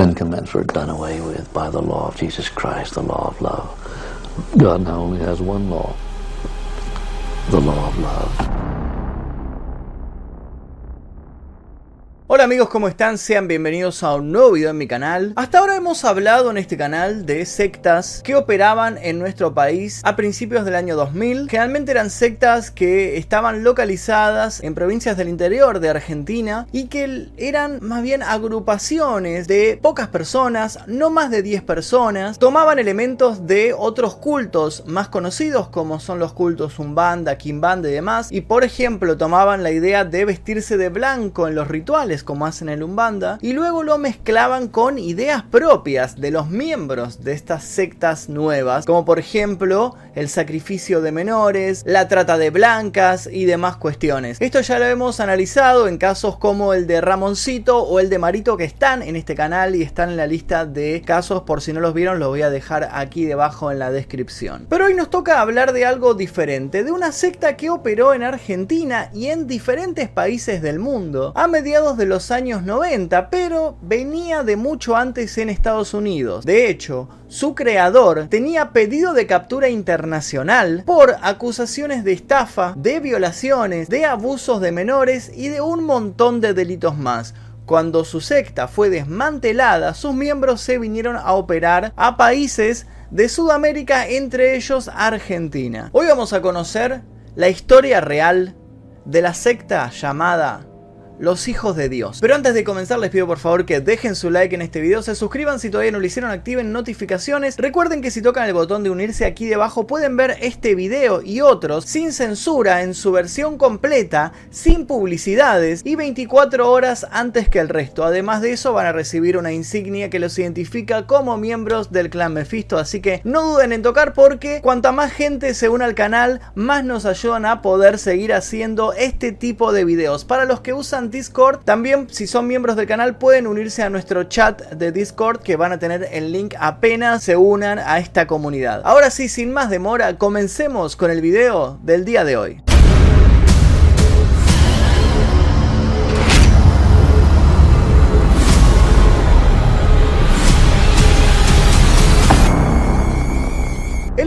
Ten commandments were done away with by the law of Jesus Christ, the law of love. God now only has one law, the law of love. Hola amigos, ¿cómo están? Sean bienvenidos a un nuevo video en mi canal. Hasta ahora hemos hablado en este canal de sectas que operaban en nuestro país a principios del año 2000. Generalmente eran sectas que estaban localizadas en provincias del interior de Argentina y que eran más bien agrupaciones de pocas personas, no más de 10 personas. Tomaban elementos de otros cultos más conocidos como son los cultos Umbanda, Kimbanda y demás. Y por ejemplo tomaban la idea de vestirse de blanco en los rituales como hacen el Umbanda, y luego lo mezclaban con ideas propias de los miembros de estas sectas nuevas, como por ejemplo el sacrificio de menores, la trata de blancas y demás cuestiones. Esto ya lo hemos analizado en casos como el de Ramoncito o el de Marito que están en este canal y están en la lista de casos, por si no los vieron los voy a dejar aquí debajo en la descripción. Pero hoy nos toca hablar de algo diferente, de una secta que operó en Argentina y en diferentes países del mundo a mediados de los años 90, pero venía de mucho antes en Estados Unidos. De hecho, su creador tenía pedido de captura internacional por acusaciones de estafa, de violaciones, de abusos de menores y de un montón de delitos más. Cuando su secta fue desmantelada, sus miembros se vinieron a operar a países de Sudamérica, entre ellos Argentina. Hoy vamos a conocer la historia real de la secta llamada los hijos de Dios. Pero antes de comenzar les pido por favor que dejen su like en este video, se suscriban si todavía no lo hicieron, activen notificaciones. Recuerden que si tocan el botón de unirse aquí debajo pueden ver este video y otros sin censura en su versión completa, sin publicidades y 24 horas antes que el resto. Además de eso van a recibir una insignia que los identifica como miembros del clan Mephisto, así que no duden en tocar porque cuanta más gente se une al canal, más nos ayudan a poder seguir haciendo este tipo de videos. Para los que usan Discord. También si son miembros del canal pueden unirse a nuestro chat de Discord que van a tener el link apenas se unan a esta comunidad. Ahora sí, sin más demora, comencemos con el video del día de hoy.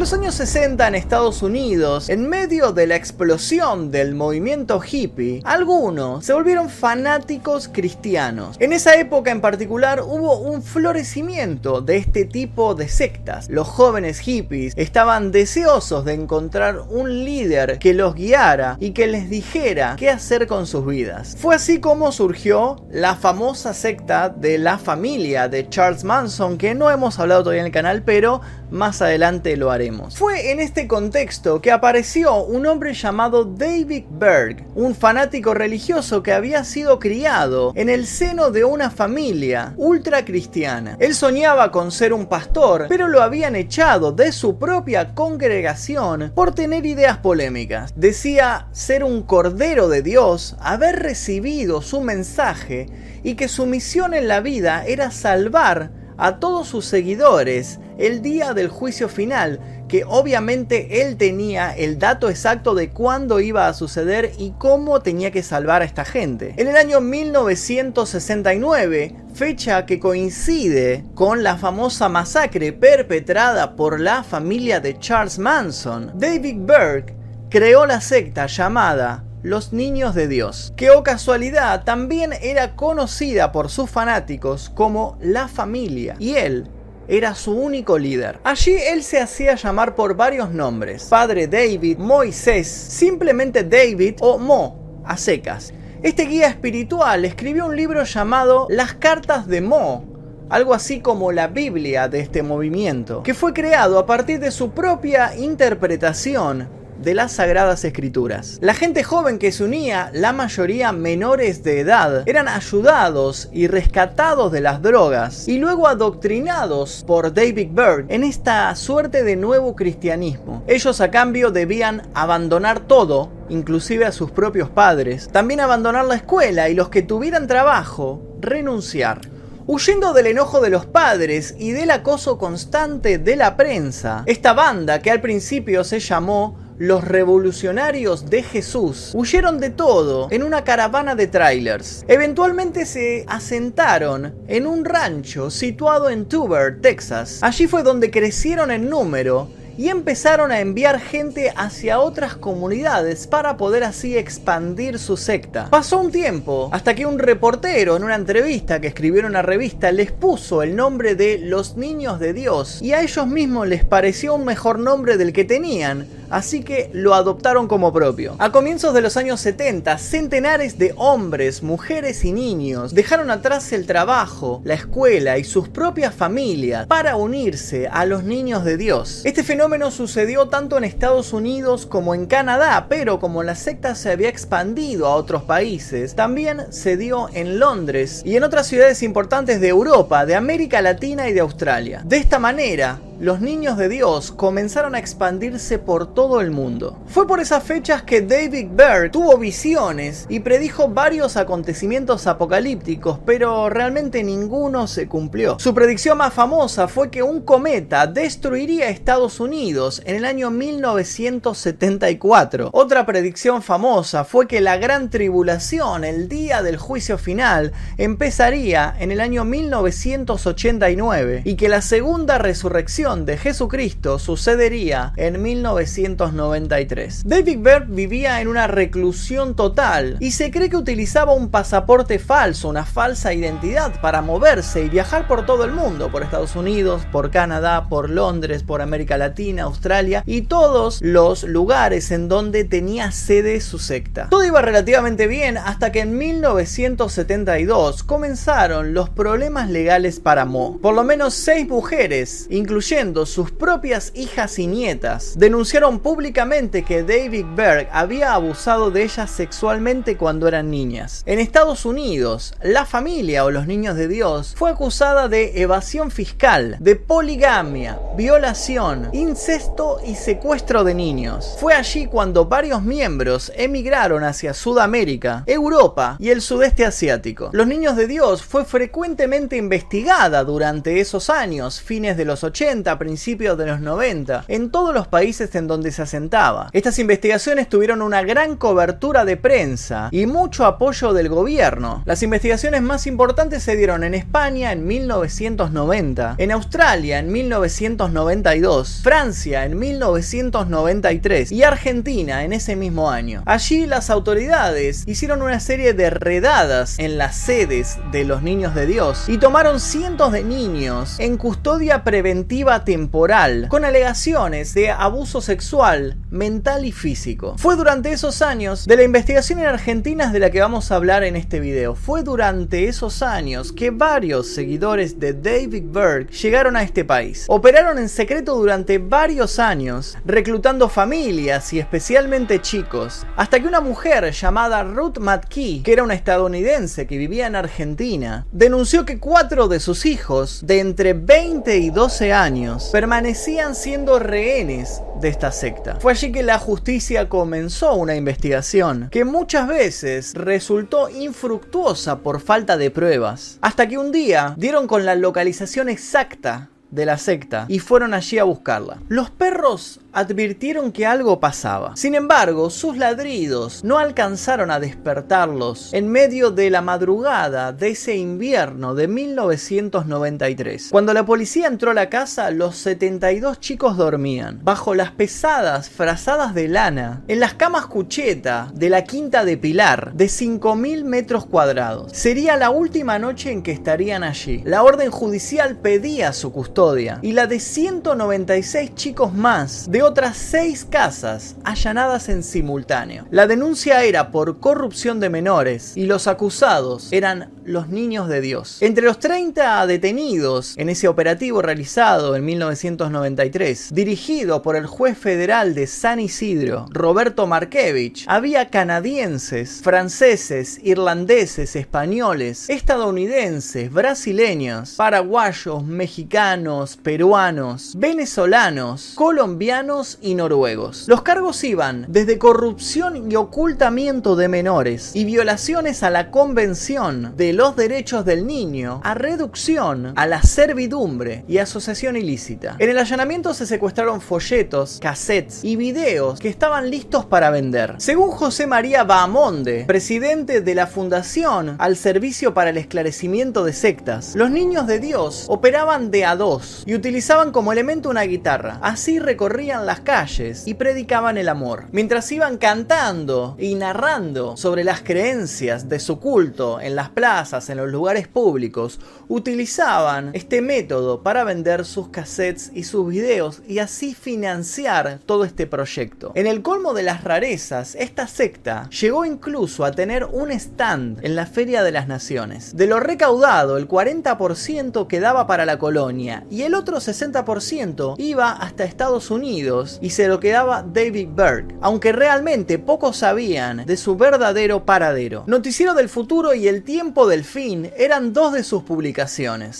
Los años 60 en Estados Unidos, en medio de la explosión del movimiento hippie, algunos se volvieron fanáticos cristianos. En esa época en particular hubo un florecimiento de este tipo de sectas. Los jóvenes hippies estaban deseosos de encontrar un líder que los guiara y que les dijera qué hacer con sus vidas. Fue así como surgió la famosa secta de la familia de Charles Manson, que no hemos hablado todavía en el canal, pero más adelante lo haremos. Fue en este contexto que apareció un hombre llamado David Berg, un fanático religioso que había sido criado en el seno de una familia ultra cristiana. Él soñaba con ser un pastor, pero lo habían echado de su propia congregación por tener ideas polémicas. Decía ser un cordero de Dios, haber recibido su mensaje y que su misión en la vida era salvar a todos sus seguidores el día del juicio final, que obviamente él tenía el dato exacto de cuándo iba a suceder y cómo tenía que salvar a esta gente. En el año 1969, fecha que coincide con la famosa masacre perpetrada por la familia de Charles Manson, David Burke creó la secta llamada los Niños de Dios, que o oh casualidad también era conocida por sus fanáticos como la familia, y él era su único líder. Allí él se hacía llamar por varios nombres, Padre David, Moisés, simplemente David o Mo, a secas. Este guía espiritual escribió un libro llamado Las Cartas de Mo, algo así como la Biblia de este movimiento, que fue creado a partir de su propia interpretación de las Sagradas Escrituras. La gente joven que se unía, la mayoría menores de edad, eran ayudados y rescatados de las drogas y luego adoctrinados por David Byrd en esta suerte de nuevo cristianismo. Ellos a cambio debían abandonar todo, inclusive a sus propios padres, también abandonar la escuela y los que tuvieran trabajo, renunciar. Huyendo del enojo de los padres y del acoso constante de la prensa, esta banda que al principio se llamó los revolucionarios de Jesús huyeron de todo en una caravana de trailers. Eventualmente se asentaron en un rancho situado en Tuber, Texas. Allí fue donde crecieron en número y empezaron a enviar gente hacia otras comunidades para poder así expandir su secta. Pasó un tiempo hasta que un reportero en una entrevista que escribió en una revista les puso el nombre de los niños de Dios y a ellos mismos les pareció un mejor nombre del que tenían así que lo adoptaron como propio. A comienzos de los años 70, centenares de hombres, mujeres y niños dejaron atrás el trabajo, la escuela y sus propias familias para unirse a los niños de Dios. Este fenómeno sucedió tanto en Estados Unidos como en Canadá, pero como la secta se había expandido a otros países, también se dio en Londres y en otras ciudades importantes de Europa, de América Latina y de Australia. De esta manera, los niños de Dios comenzaron a expandirse por todo el mundo. Fue por esas fechas que David Berg tuvo visiones y predijo varios acontecimientos apocalípticos, pero realmente ninguno se cumplió. Su predicción más famosa fue que un cometa destruiría Estados Unidos en el año 1974. Otra predicción famosa fue que la gran tribulación, el día del juicio final, empezaría en el año 1989 y que la segunda resurrección de Jesucristo sucedería en 1993. David Berg vivía en una reclusión total y se cree que utilizaba un pasaporte falso, una falsa identidad para moverse y viajar por todo el mundo, por Estados Unidos, por Canadá, por Londres, por América Latina, Australia y todos los lugares en donde tenía sede su secta. Todo iba relativamente bien hasta que en 1972 comenzaron los problemas legales para Mo. Por lo menos seis mujeres, incluyendo sus propias hijas y nietas, denunciaron públicamente que David Berg había abusado de ellas sexualmente cuando eran niñas. En Estados Unidos, la familia o los niños de Dios fue acusada de evasión fiscal, de poligamia, violación, incesto y secuestro de niños. Fue allí cuando varios miembros emigraron hacia Sudamérica, Europa y el sudeste asiático. Los niños de Dios fue frecuentemente investigada durante esos años, fines de los 80, a principios de los 90, en todos los países en donde se asentaba. Estas investigaciones tuvieron una gran cobertura de prensa y mucho apoyo del gobierno. Las investigaciones más importantes se dieron en España en 1990, en Australia en 1992, Francia en 1993 y Argentina en ese mismo año. Allí las autoridades hicieron una serie de redadas en las sedes de los niños de Dios y tomaron cientos de niños en custodia preventiva temporal, con alegaciones de abuso sexual, mental y físico. Fue durante esos años de la investigación en Argentina de la que vamos a hablar en este video. Fue durante esos años que varios seguidores de David Berg llegaron a este país. Operaron en secreto durante varios años, reclutando familias y especialmente chicos, hasta que una mujer llamada Ruth McKee, que era una estadounidense que vivía en Argentina, denunció que cuatro de sus hijos, de entre 20 y 12 años, permanecían siendo rehenes de esta secta. Fue allí que la justicia comenzó una investigación que muchas veces resultó infructuosa por falta de pruebas, hasta que un día dieron con la localización exacta de la secta y fueron allí a buscarla. Los perros advirtieron que algo pasaba. Sin embargo, sus ladridos no alcanzaron a despertarlos en medio de la madrugada de ese invierno de 1993. Cuando la policía entró a la casa, los 72 chicos dormían, bajo las pesadas frazadas de lana, en las camas cucheta de la quinta de Pilar, de 5.000 metros cuadrados. Sería la última noche en que estarían allí. La orden judicial pedía su custodia y la de 196 chicos más de otras seis casas allanadas en simultáneo. La denuncia era por corrupción de menores y los acusados eran los niños de Dios. Entre los 30 detenidos en ese operativo realizado en 1993, dirigido por el juez federal de San Isidro, Roberto Markevich, había canadienses, franceses, irlandeses, españoles, estadounidenses, brasileños, paraguayos, mexicanos, peruanos, venezolanos, colombianos y noruegos. Los cargos iban desde corrupción y ocultamiento de menores y violaciones a la Convención de los derechos del niño a reducción a la servidumbre y asociación ilícita. En el allanamiento se secuestraron folletos, cassettes y videos que estaban listos para vender. Según José María Bahamonde, presidente de la Fundación al Servicio para el Esclarecimiento de Sectas, los niños de Dios operaban de a dos y utilizaban como elemento una guitarra. Así recorrían las calles y predicaban el amor. Mientras iban cantando y narrando sobre las creencias de su culto en las plazas, en los lugares públicos, utilizaban este método para vender sus cassettes y sus videos y así financiar todo este proyecto. En el colmo de las rarezas, esta secta llegó incluso a tener un stand en la Feria de las Naciones. De lo recaudado, el 40% quedaba para la colonia y el otro 60% iba hasta Estados Unidos y se lo quedaba David Berg, aunque realmente pocos sabían de su verdadero paradero. Noticiero del futuro y El tiempo del fin eran dos de sus publicaciones.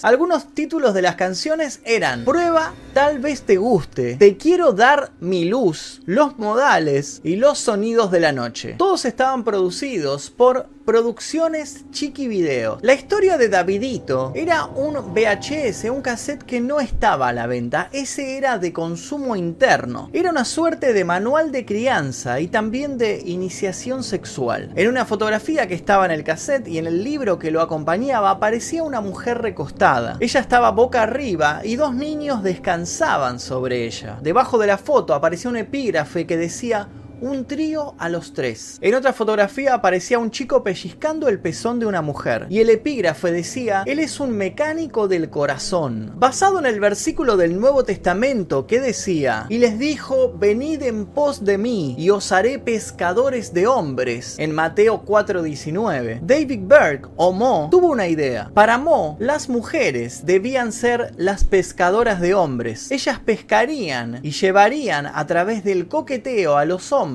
Algunos títulos de las canciones eran Prueba, tal vez te guste, Te quiero dar mi luz, Los modales y Los sonidos de la noche. Todos estaban producidos por Producciones Chiqui Video. La historia de Davidito era un VHS, un cassette que no estaba a la venta, ese era de consumo interno. Era una suerte de manual de crianza y también de iniciación sexual. En una fotografía que estaba en el cassette y en el libro que lo acompañaba aparecía una mujer recostada. Ella estaba boca arriba y dos niños descansaban sobre ella. Debajo de la foto aparecía un epígrafe que decía un trío a los tres. En otra fotografía aparecía un chico pellizcando el pezón de una mujer y el epígrafe decía, él es un mecánico del corazón, basado en el versículo del Nuevo Testamento que decía, y les dijo, venid en pos de mí y os haré pescadores de hombres, en Mateo 4:19. David Berg o Mo tuvo una idea. Para Mo, las mujeres debían ser las pescadoras de hombres. Ellas pescarían y llevarían a través del coqueteo a los hombres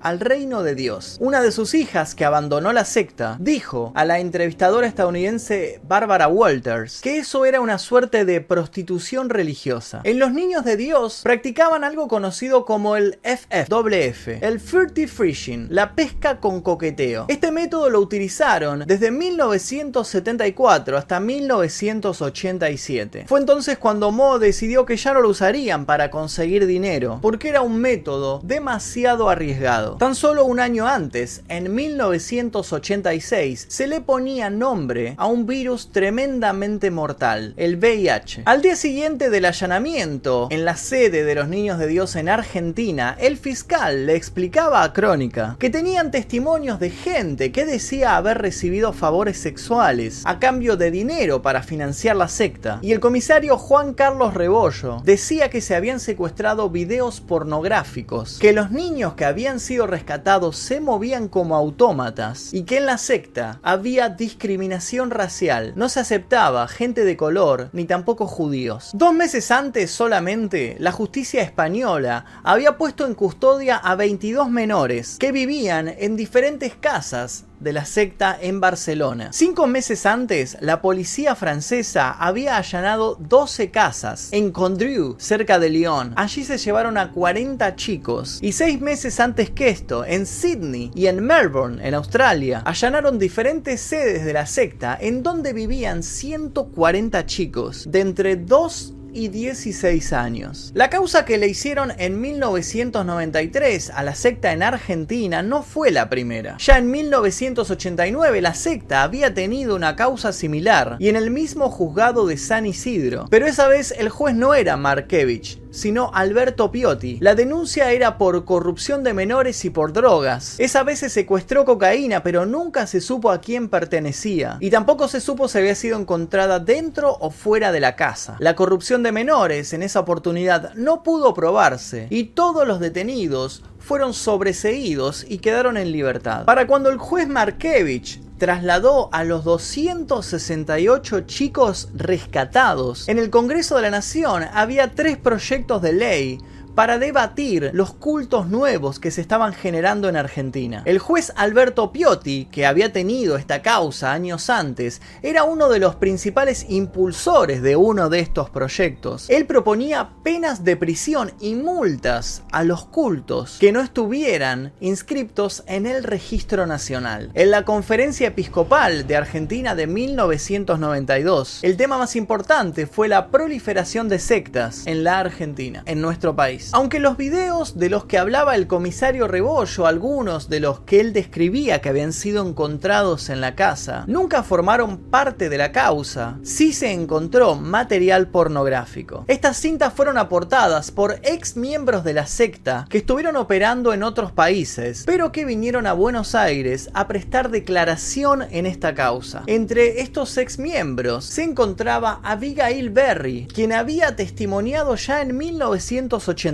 al reino de Dios. Una de sus hijas que abandonó la secta dijo a la entrevistadora estadounidense Barbara Walters que eso era una suerte de prostitución religiosa. En los niños de Dios practicaban algo conocido como el FFWF, el Furtive Fishing, la pesca con coqueteo. Este método lo utilizaron desde 1974 hasta 1987. Fue entonces cuando Mo decidió que ya no lo usarían para conseguir dinero, porque era un método demasiado arriesgado. Tan solo un año antes, en 1986, se le ponía nombre a un virus tremendamente mortal, el VIH. Al día siguiente del allanamiento en la sede de los Niños de Dios en Argentina, el fiscal le explicaba a Crónica que tenían testimonios de gente que decía haber recibido favores sexuales a cambio de dinero para financiar la secta, y el comisario Juan Carlos Rebollo decía que se habían secuestrado videos pornográficos, que los niños que habían sido rescatados se movían como autómatas y que en la secta había discriminación racial. No se aceptaba gente de color ni tampoco judíos. Dos meses antes solamente, la justicia española había puesto en custodia a 22 menores que vivían en diferentes casas de la secta en Barcelona. Cinco meses antes, la policía francesa había allanado 12 casas en Condrieu, cerca de Lyon. Allí se llevaron a 40 chicos. Y seis meses antes que esto, en Sydney y en Melbourne, en Australia, allanaron diferentes sedes de la secta en donde vivían 140 chicos de entre 2 y 16 años. La causa que le hicieron en 1993 a la secta en Argentina no fue la primera. Ya en 1989 la secta había tenido una causa similar y en el mismo juzgado de San Isidro. Pero esa vez el juez no era Markevich, sino Alberto Piotti. La denuncia era por corrupción de menores y por drogas. Esa vez se secuestró cocaína, pero nunca se supo a quién pertenecía. Y tampoco se supo si había sido encontrada dentro o fuera de la casa. La corrupción de menores en esa oportunidad no pudo probarse y todos los detenidos fueron sobreseídos y quedaron en libertad. Para cuando el juez Markevich trasladó a los 268 chicos rescatados, en el Congreso de la Nación había tres proyectos de ley para debatir los cultos nuevos que se estaban generando en Argentina. El juez Alberto Piotti, que había tenido esta causa años antes, era uno de los principales impulsores de uno de estos proyectos. Él proponía penas de prisión y multas a los cultos que no estuvieran inscriptos en el registro nacional. En la conferencia episcopal de Argentina de 1992, el tema más importante fue la proliferación de sectas en la Argentina, en nuestro país. Aunque los videos de los que hablaba el comisario Rebollo, algunos de los que él describía que habían sido encontrados en la casa, nunca formaron parte de la causa, sí se encontró material pornográfico. Estas cintas fueron aportadas por ex miembros de la secta que estuvieron operando en otros países, pero que vinieron a Buenos Aires a prestar declaración en esta causa. Entre estos ex miembros se encontraba Abigail Berry, quien había testimoniado ya en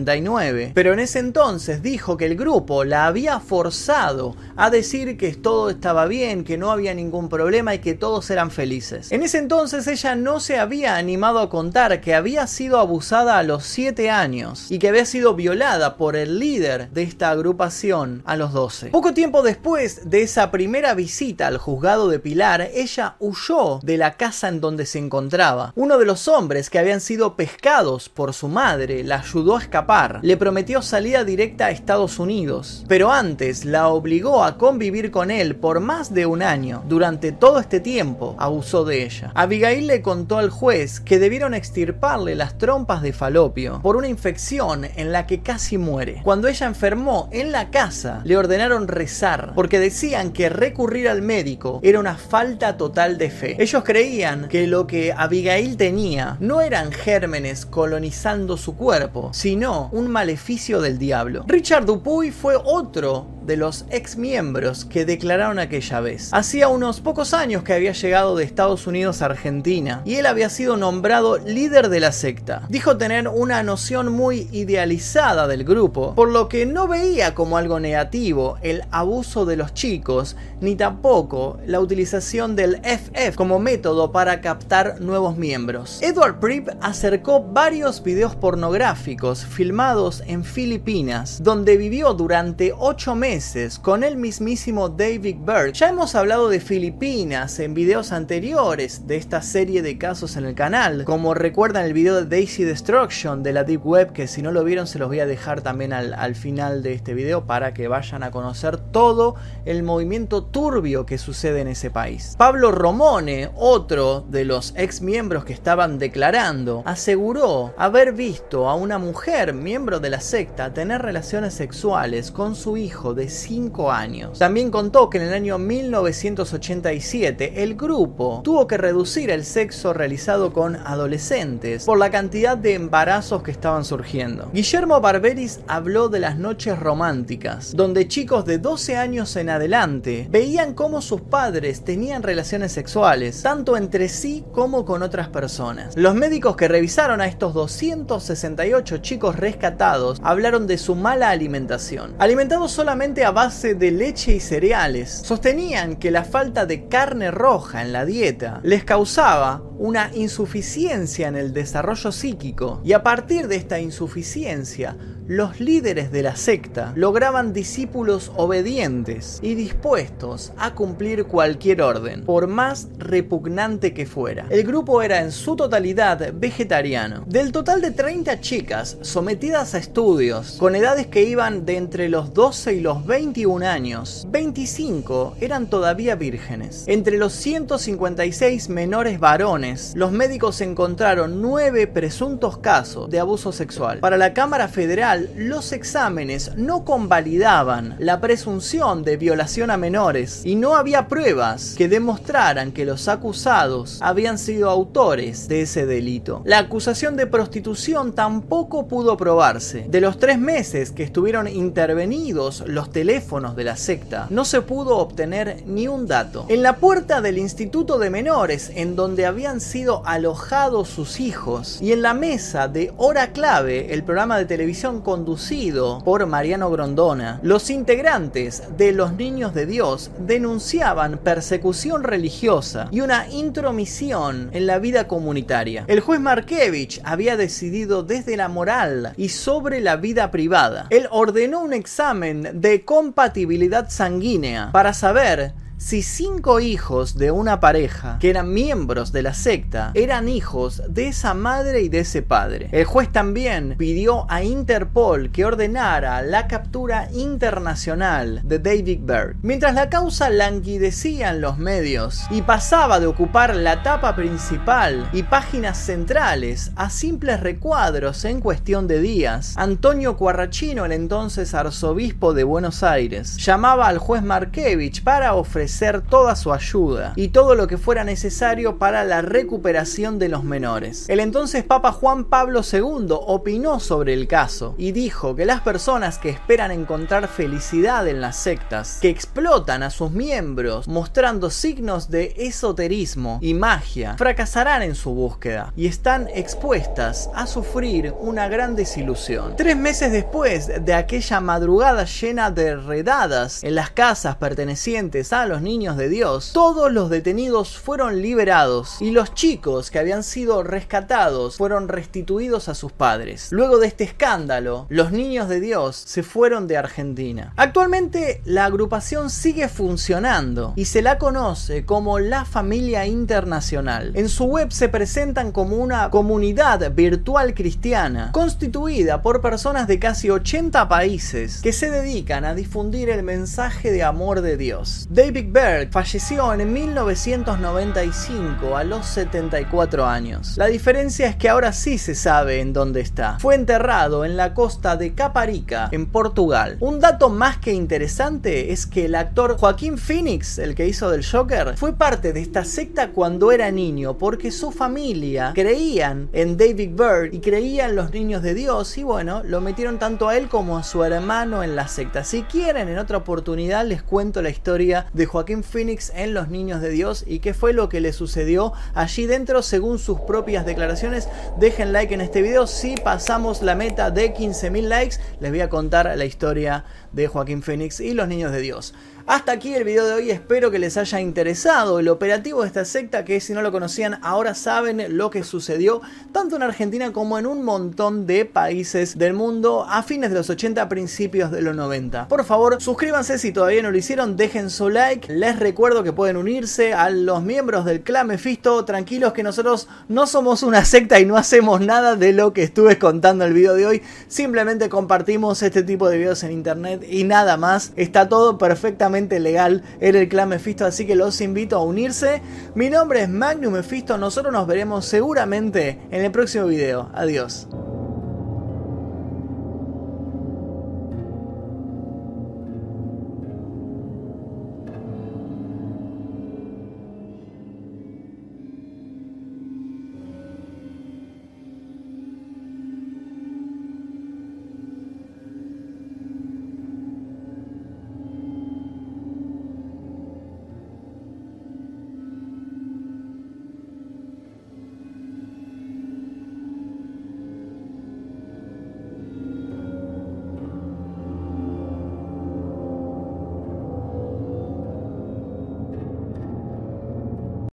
1989, pero en ese entonces dijo que el grupo la había forzado a decir que todo estaba bien, que no había ningún problema y que todos eran felices. En ese entonces ella no se había animado a contar que había sido abusada a los 7 años y que había sido violada por el líder de esta agrupación a los 12. Poco tiempo después de esa primera visita al juzgado de Pilar, ella huyó de la casa en donde se encontraba. Uno de los hombres que habían sido pescados por su madre la ayudó a escapar. Le prometió salida directa a Estados Unidos, pero antes la obligó a convivir con él por más de un año. Durante todo este tiempo abusó de ella. Abigail le contó al juez que debieron extirparle las trompas de falopio por una infección en la que casi muere. Cuando ella enfermó en la casa, le ordenaron rezar porque decían que recurrir al médico era una falta total de fe. Ellos creían que lo que Abigail tenía no eran gérmenes colonizando su cuerpo, sino un maleficio del diablo. Richard Dupuy fue otro de los ex miembros que declararon aquella vez. Hacía unos pocos años que había llegado de Estados Unidos a Argentina y él había sido nombrado líder de la secta. Dijo tener una noción muy idealizada del grupo, por lo que no veía como algo negativo el abuso de los chicos, ni tampoco la utilización del FF como método para captar nuevos miembros. Edward Pripp acercó varios videos pornográficos filmados en Filipinas, donde vivió durante 8 meses con el mismísimo David Berg. Ya hemos hablado de Filipinas en videos anteriores de esta serie de casos en el canal, como recuerdan el video de Daisy Destruction de la Deep Web, que si no lo vieron se los voy a dejar también al, al final de este video para que vayan a conocer todo el movimiento turbio que sucede en ese país. Pablo Romone, otro de los ex miembros que estaban declarando, aseguró haber visto a una mujer, miembro de la secta, tener relaciones sexuales con su hijo de 5 años. También contó que en el año 1987 el grupo tuvo que reducir el sexo realizado con adolescentes por la cantidad de embarazos que estaban surgiendo. Guillermo Barberis habló de las noches románticas, donde chicos de 12 años en adelante veían cómo sus padres tenían relaciones sexuales, tanto entre sí como con otras personas. Los médicos que revisaron a estos 268 chicos rescatados hablaron de su mala alimentación. Alimentados solamente a base de leche y cereales. Sostenían que la falta de carne roja en la dieta les causaba una insuficiencia en el desarrollo psíquico y a partir de esta insuficiencia los líderes de la secta lograban discípulos obedientes y dispuestos a cumplir cualquier orden, por más repugnante que fuera. El grupo era en su totalidad vegetariano. Del total de 30 chicas sometidas a estudios con edades que iban de entre los 12 y los 21 años, 25 eran todavía vírgenes. Entre los 156 menores varones, los médicos encontraron 9 presuntos casos de abuso sexual. Para la Cámara Federal, los exámenes no convalidaban la presunción de violación a menores y no había pruebas que demostraran que los acusados habían sido autores de ese delito. La acusación de prostitución tampoco pudo probarse. De los tres meses que estuvieron intervenidos los teléfonos de la secta, no se pudo obtener ni un dato. En la puerta del Instituto de Menores, en donde habían sido alojados sus hijos y en la mesa de Hora Clave, el programa de televisión conducido por Mariano Grondona, los integrantes de los Niños de Dios denunciaban persecución religiosa y una intromisión en la vida comunitaria. El juez Markevich había decidido desde la moral y sobre la vida privada. Él ordenó un examen de compatibilidad sanguínea para saber si cinco hijos de una pareja que eran miembros de la secta eran hijos de esa madre y de ese padre. El juez también pidió a Interpol que ordenara la captura internacional de David Berg. Mientras la causa languidecía en los medios y pasaba de ocupar la tapa principal y páginas centrales a simples recuadros en cuestión de días, Antonio Cuarrachino, el entonces arzobispo de Buenos Aires, llamaba al juez Markevich para ofrecer toda su ayuda y todo lo que fuera necesario para la recuperación de los menores. El entonces Papa Juan Pablo II opinó sobre el caso y dijo que las personas que esperan encontrar felicidad en las sectas, que explotan a sus miembros mostrando signos de esoterismo y magia, fracasarán en su búsqueda y están expuestas a sufrir una gran desilusión. Tres meses después de aquella madrugada llena de redadas en las casas pertenecientes a los niños de Dios, todos los detenidos fueron liberados y los chicos que habían sido rescatados fueron restituidos a sus padres. Luego de este escándalo, los niños de Dios se fueron de Argentina. Actualmente la agrupación sigue funcionando y se la conoce como la familia internacional. En su web se presentan como una comunidad virtual cristiana constituida por personas de casi 80 países que se dedican a difundir el mensaje de amor de Dios. David Berg falleció en 1995 a los 74 años. La diferencia es que ahora sí se sabe en dónde está. Fue enterrado en la costa de Caparica, en Portugal. Un dato más que interesante es que el actor Joaquín Phoenix, el que hizo del Joker, fue parte de esta secta cuando era niño porque su familia creían en David Byrd y creían los niños de Dios y bueno, lo metieron tanto a él como a su hermano en la secta. Si quieren, en otra oportunidad les cuento la historia de Joaquín Phoenix en Los Niños de Dios y qué fue lo que le sucedió allí dentro según sus propias declaraciones. Dejen like en este video. Si pasamos la meta de 15.000 likes, les voy a contar la historia de Joaquín Phoenix y Los Niños de Dios. Hasta aquí el video de hoy, espero que les haya interesado el operativo de esta secta que si no lo conocían ahora saben lo que sucedió tanto en Argentina como en un montón de países del mundo a fines de los 80, principios de los 90. Por favor, suscríbanse si todavía no lo hicieron, dejen su like, les recuerdo que pueden unirse a los miembros del clan Mephisto, tranquilos que nosotros no somos una secta y no hacemos nada de lo que estuve contando en el video de hoy, simplemente compartimos este tipo de videos en internet y nada más, está todo perfectamente legal en el clan Mephisto, así que los invito a unirse. Mi nombre es Magnum Mephisto, nosotros nos veremos seguramente en el próximo video. Adiós.